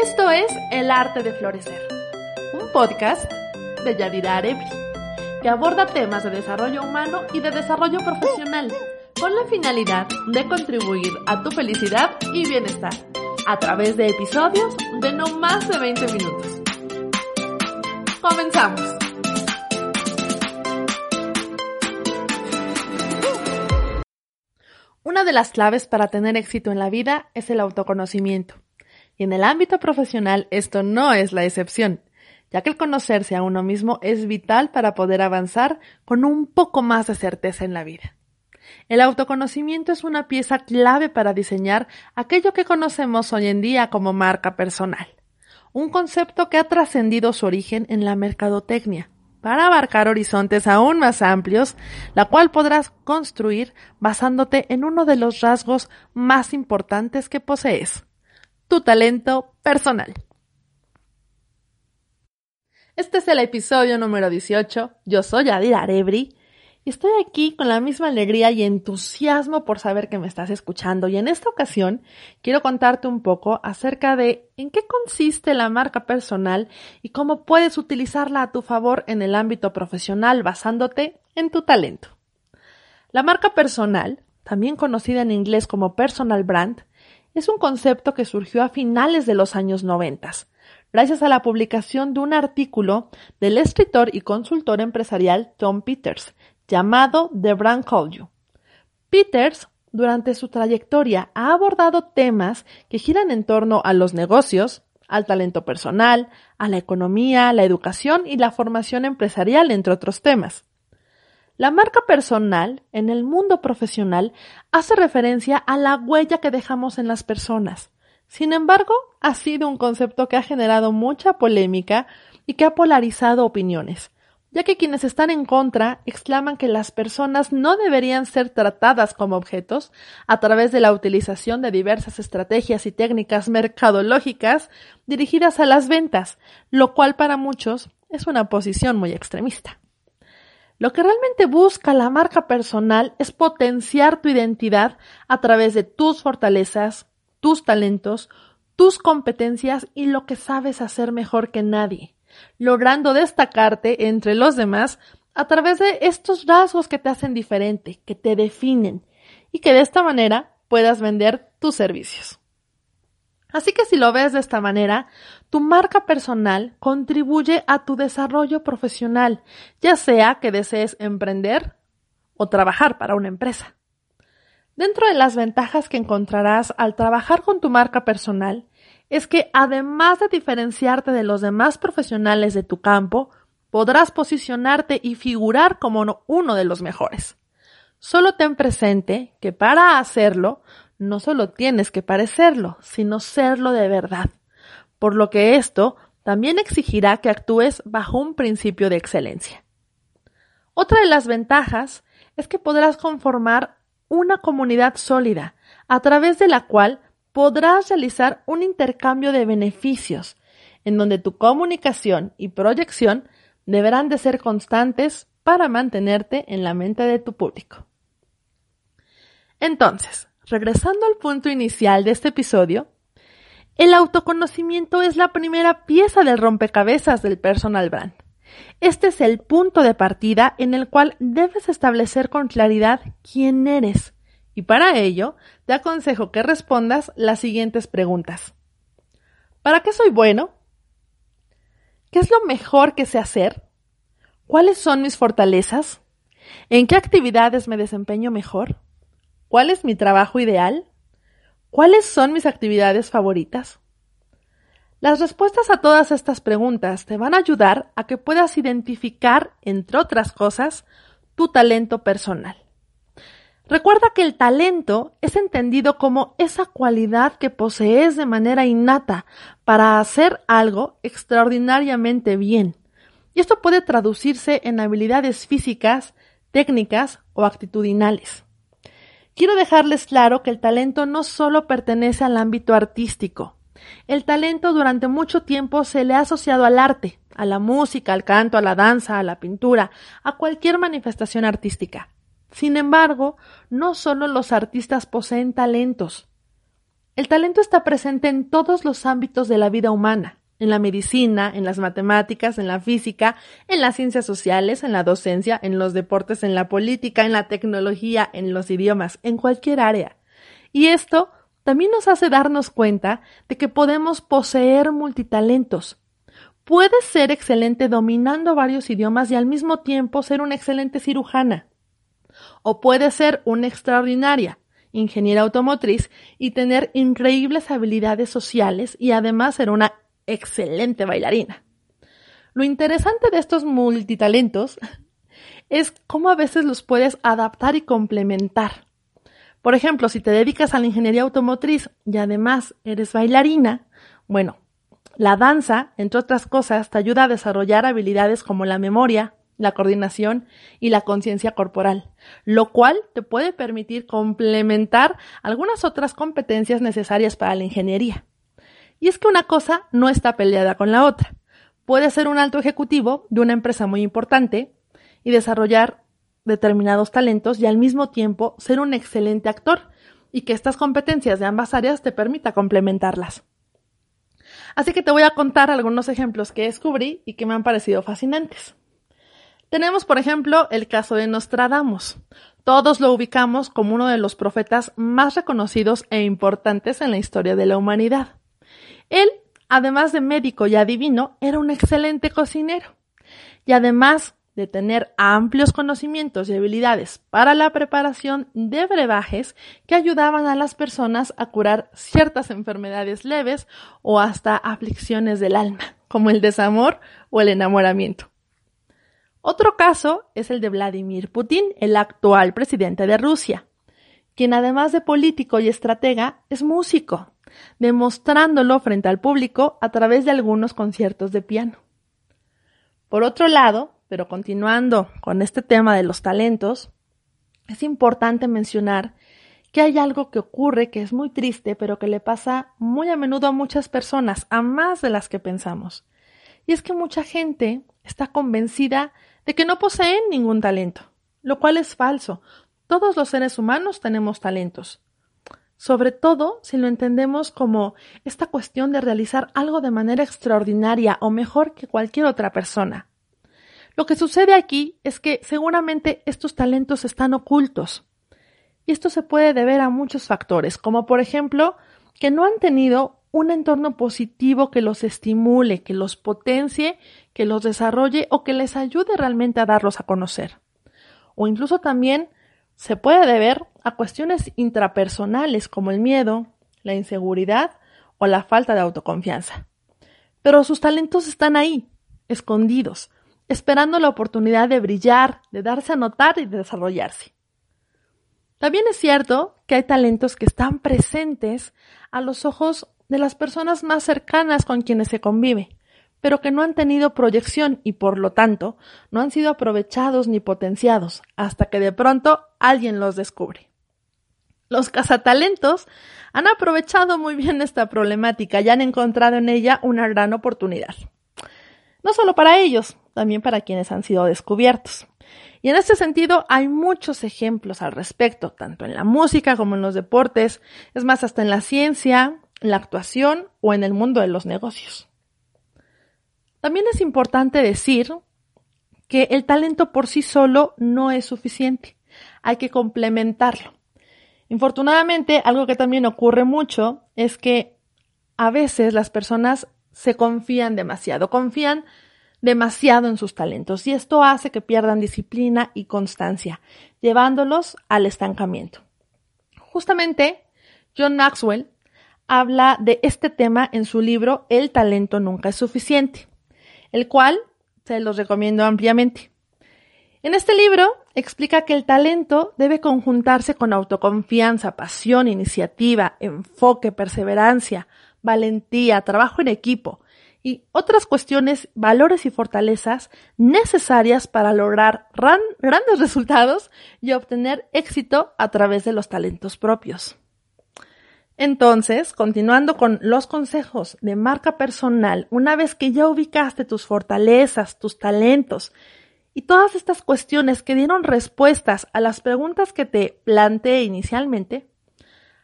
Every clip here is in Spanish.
Esto es El Arte de Florecer, un podcast de Yadira Arebri, que aborda temas de desarrollo humano y de desarrollo profesional, con la finalidad de contribuir a tu felicidad y bienestar, a través de episodios de no más de 20 minutos. Comenzamos. Una de las claves para tener éxito en la vida es el autoconocimiento. Y en el ámbito profesional esto no es la excepción, ya que el conocerse a uno mismo es vital para poder avanzar con un poco más de certeza en la vida. El autoconocimiento es una pieza clave para diseñar aquello que conocemos hoy en día como marca personal, un concepto que ha trascendido su origen en la mercadotecnia para abarcar horizontes aún más amplios, la cual podrás construir basándote en uno de los rasgos más importantes que posees, tu talento personal. Este es el episodio número 18. Yo soy Adira Arebri y estoy aquí con la misma alegría y entusiasmo por saber que me estás escuchando. Y en esta ocasión quiero contarte un poco acerca de en qué consiste la marca personal y cómo puedes utilizarla a tu favor en el ámbito profesional basándote en tu talento. La marca personal, también conocida en inglés como personal brand, es un concepto que surgió a finales de los años 90, gracias a la publicación de un artículo del escritor y consultor empresarial Tom Peters, llamado The Brand Call You. Peters, durante su trayectoria, ha abordado temas que giran en torno a los negocios, al talento personal, a la economía, la educación y la formación empresarial, entre otros temas. La marca personal en el mundo profesional hace referencia a la huella que dejamos en las personas. Sin embargo, ha sido un concepto que ha generado mucha polémica y que ha polarizado opiniones, ya que quienes están en contra exclaman que las personas no deberían ser tratadas como objetos a través de la utilización de diversas estrategias y técnicas mercadológicas dirigidas a las ventas, lo cual para muchos es una posición muy extremista. Lo que realmente busca la marca personal es potenciar tu identidad a través de tus fortalezas, tus talentos, tus competencias y lo que sabes hacer mejor que nadie, logrando destacarte entre los demás a través de estos rasgos que te hacen diferente, que te definen y que de esta manera puedas vender tus servicios. Así que si lo ves de esta manera, tu marca personal contribuye a tu desarrollo profesional, ya sea que desees emprender o trabajar para una empresa. Dentro de las ventajas que encontrarás al trabajar con tu marca personal es que además de diferenciarte de los demás profesionales de tu campo, podrás posicionarte y figurar como uno de los mejores. Solo ten presente que para hacerlo no solo tienes que parecerlo, sino serlo de verdad, por lo que esto también exigirá que actúes bajo un principio de excelencia. Otra de las ventajas es que podrás conformar una comunidad sólida, a través de la cual podrás realizar un intercambio de beneficios, en donde tu comunicación y proyección deberán de ser constantes para mantenerte en la mente de tu público. Entonces, regresando al punto inicial de este episodio, el autoconocimiento es la primera pieza del rompecabezas del personal brand. Este es el punto de partida en el cual debes establecer con claridad quién eres. Y para ello, te aconsejo que respondas las siguientes preguntas. ¿Para qué soy bueno? ¿Qué es lo mejor que sé hacer? ¿Cuáles son mis fortalezas? ¿En qué actividades me desempeño mejor? ¿Cuál es mi trabajo ideal? ¿Cuáles son mis actividades favoritas? Las respuestas a todas estas preguntas te van a ayudar a que puedas identificar, entre otras cosas, tu talento personal. Recuerda que el talento es entendido como esa cualidad que posees de manera innata para hacer algo extraordinariamente bien. Y esto puede traducirse en habilidades físicas, técnicas o actitudinales. Quiero dejarles claro que el talento no solo pertenece al ámbito artístico. El talento durante mucho tiempo se le ha asociado al arte, a la música, al canto, a la danza, a la pintura, a cualquier manifestación artística. Sin embargo, no solo los artistas poseen talentos. El talento está presente en todos los ámbitos de la vida humana, en la medicina, en las matemáticas, en la física, en las ciencias sociales, en la docencia, en los deportes, en la política, en la tecnología, en los idiomas, en cualquier área. Y esto también nos hace darnos cuenta de que podemos poseer multitalentos. Puedes ser excelente dominando varios idiomas y al mismo tiempo ser una excelente cirujana. O puedes ser una extraordinaria ingeniera automotriz y tener increíbles habilidades sociales y además ser una excelente bailarina. Lo interesante de estos multitalentos es cómo a veces los puedes adaptar y complementar. Por ejemplo, si te dedicas a la ingeniería automotriz y además eres bailarina, bueno, la danza, entre otras cosas, te ayuda a desarrollar habilidades como la memoria, la coordinación y la conciencia corporal, lo cual te puede permitir complementar algunas otras competencias necesarias para la ingeniería. Y es que una cosa no está peleada con la otra. Puedes ser un alto ejecutivo de una empresa muy importante y desarrollar determinados talentos y al mismo tiempo ser un excelente actor y que estas competencias de ambas áreas te permita complementarlas. Así que te voy a contar algunos ejemplos que descubrí y que me han parecido fascinantes. Tenemos, por ejemplo, el caso de Nostradamus. Todos lo ubicamos como uno de los profetas más reconocidos e importantes en la historia de la humanidad. Él, además de médico y adivino, era un excelente cocinero. Y además de tener amplios conocimientos y habilidades para la preparación de brebajes que ayudaban a las personas a curar ciertas enfermedades leves o hasta aflicciones del alma, como el desamor o el enamoramiento. Otro caso es el de Vladimir Putin, el actual presidente de Rusia, quien además de político y estratega es músico demostrándolo frente al público a través de algunos conciertos de piano. Por otro lado, pero continuando con este tema de los talentos, es importante mencionar que hay algo que ocurre que es muy triste, pero que le pasa muy a menudo a muchas personas, a más de las que pensamos. Y es que mucha gente está convencida de que no poseen ningún talento, lo cual es falso. Todos los seres humanos tenemos talentos sobre todo si lo entendemos como esta cuestión de realizar algo de manera extraordinaria o mejor que cualquier otra persona. Lo que sucede aquí es que seguramente estos talentos están ocultos. Y esto se puede deber a muchos factores, como por ejemplo que no han tenido un entorno positivo que los estimule, que los potencie, que los desarrolle o que les ayude realmente a darlos a conocer. O incluso también se puede deber a cuestiones intrapersonales como el miedo, la inseguridad o la falta de autoconfianza. Pero sus talentos están ahí, escondidos, esperando la oportunidad de brillar, de darse a notar y de desarrollarse. También es cierto que hay talentos que están presentes a los ojos de las personas más cercanas con quienes se convive, pero que no han tenido proyección y por lo tanto no han sido aprovechados ni potenciados hasta que de pronto alguien los descubre. Los cazatalentos han aprovechado muy bien esta problemática y han encontrado en ella una gran oportunidad. No solo para ellos, también para quienes han sido descubiertos. Y en este sentido hay muchos ejemplos al respecto, tanto en la música como en los deportes, es más, hasta en la ciencia, en la actuación o en el mundo de los negocios. También es importante decir que el talento por sí solo no es suficiente. Hay que complementarlo. Infortunadamente, algo que también ocurre mucho es que a veces las personas se confían demasiado, confían demasiado en sus talentos y esto hace que pierdan disciplina y constancia, llevándolos al estancamiento. Justamente, John Maxwell habla de este tema en su libro El talento nunca es suficiente el cual se los recomiendo ampliamente. En este libro explica que el talento debe conjuntarse con autoconfianza, pasión, iniciativa, enfoque, perseverancia, valentía, trabajo en equipo y otras cuestiones, valores y fortalezas necesarias para lograr grandes resultados y obtener éxito a través de los talentos propios. Entonces, continuando con los consejos de marca personal, una vez que ya ubicaste tus fortalezas, tus talentos y todas estas cuestiones que dieron respuestas a las preguntas que te planteé inicialmente,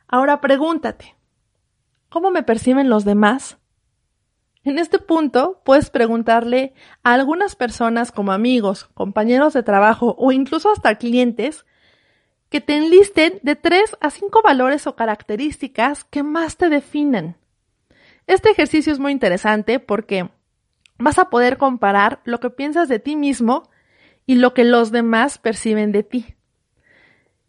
ahora pregúntate, ¿Cómo me perciben los demás? En este punto puedes preguntarle a algunas personas como amigos, compañeros de trabajo o incluso hasta clientes que te enlisten de tres a cinco valores o características que más te definen. Este ejercicio es muy interesante porque vas a poder comparar lo que piensas de ti mismo y lo que los demás perciben de ti.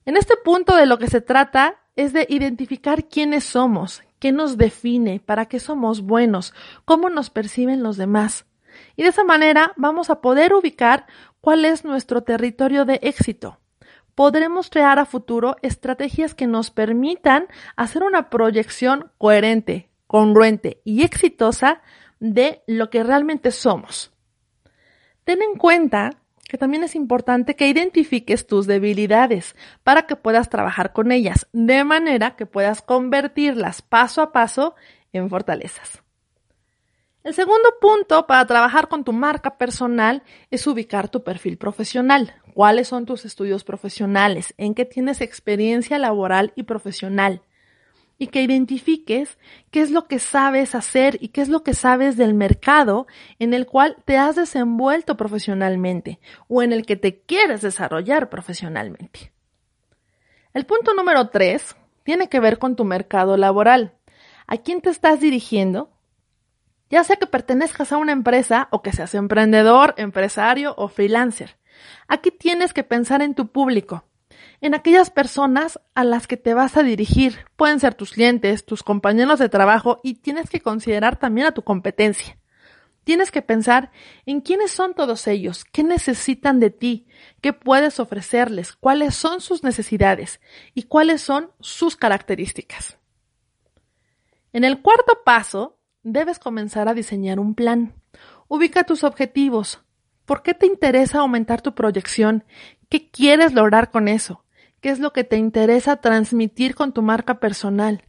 En este punto de lo que se trata es de identificar quiénes somos, qué nos define, para qué somos buenos, cómo nos perciben los demás. Y de esa manera vamos a poder ubicar cuál es nuestro territorio de éxito. Podremos crear a futuro estrategias que nos permitan hacer una proyección coherente, congruente y exitosa de lo que realmente somos. Ten en cuenta que también es importante que identifiques tus debilidades para que puedas trabajar con ellas, de manera que puedas convertirlas paso a paso en fortalezas. El segundo punto para trabajar con tu marca personal es ubicar tu perfil profesional. ¿Cuáles son tus estudios profesionales? ¿En qué tienes experiencia laboral y profesional? y que identifiques qué es lo que sabes hacer y qué es lo que sabes del mercado en el cual te has desenvuelto profesionalmente o en el que te quieres desarrollar profesionalmente. El punto número tres tiene que ver con tu mercado laboral. ¿A quién te estás dirigiendo? Ya sea que pertenezcas a una empresa o que seas emprendedor, empresario o freelancer. Aquí tienes que pensar en tu público en aquellas personas a las que te vas a dirigir. Pueden ser tus clientes, tus compañeros de trabajo y tienes que considerar también a tu competencia. Tienes que pensar en quiénes son todos ellos, qué necesitan de ti, qué puedes ofrecerles, cuáles son sus necesidades y cuáles son sus características. En el cuarto paso, debes comenzar a diseñar un plan. Ubica tus objetivos. ¿Por qué te interesa aumentar tu proyección? ¿Qué quieres lograr con eso? qué es lo que te interesa transmitir con tu marca personal.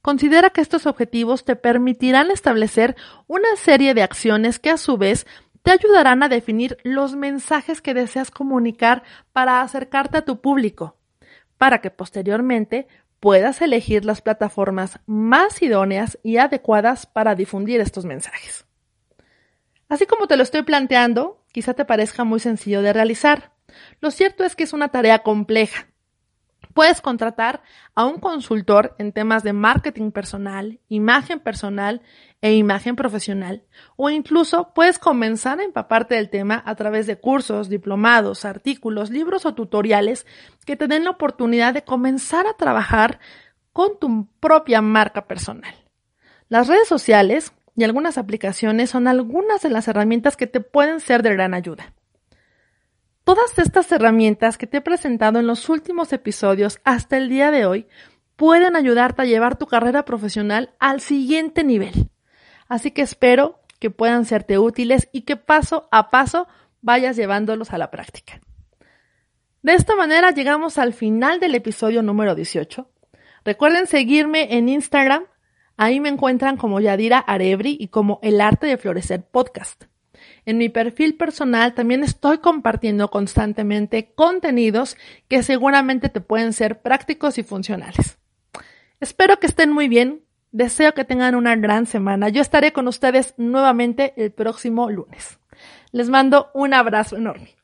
Considera que estos objetivos te permitirán establecer una serie de acciones que a su vez te ayudarán a definir los mensajes que deseas comunicar para acercarte a tu público, para que posteriormente puedas elegir las plataformas más idóneas y adecuadas para difundir estos mensajes. Así como te lo estoy planteando, quizá te parezca muy sencillo de realizar. Lo cierto es que es una tarea compleja, Puedes contratar a un consultor en temas de marketing personal, imagen personal e imagen profesional, o incluso puedes comenzar a empaparte del tema a través de cursos, diplomados, artículos, libros o tutoriales que te den la oportunidad de comenzar a trabajar con tu propia marca personal. Las redes sociales y algunas aplicaciones son algunas de las herramientas que te pueden ser de gran ayuda. Todas estas herramientas que te he presentado en los últimos episodios hasta el día de hoy pueden ayudarte a llevar tu carrera profesional al siguiente nivel. Así que espero que puedan serte útiles y que paso a paso vayas llevándolos a la práctica. De esta manera llegamos al final del episodio número 18. Recuerden seguirme en Instagram. Ahí me encuentran como Yadira Arebri y como El Arte de Florecer Podcast. En mi perfil personal también estoy compartiendo constantemente contenidos que seguramente te pueden ser prácticos y funcionales. Espero que estén muy bien. Deseo que tengan una gran semana. Yo estaré con ustedes nuevamente el próximo lunes. Les mando un abrazo enorme.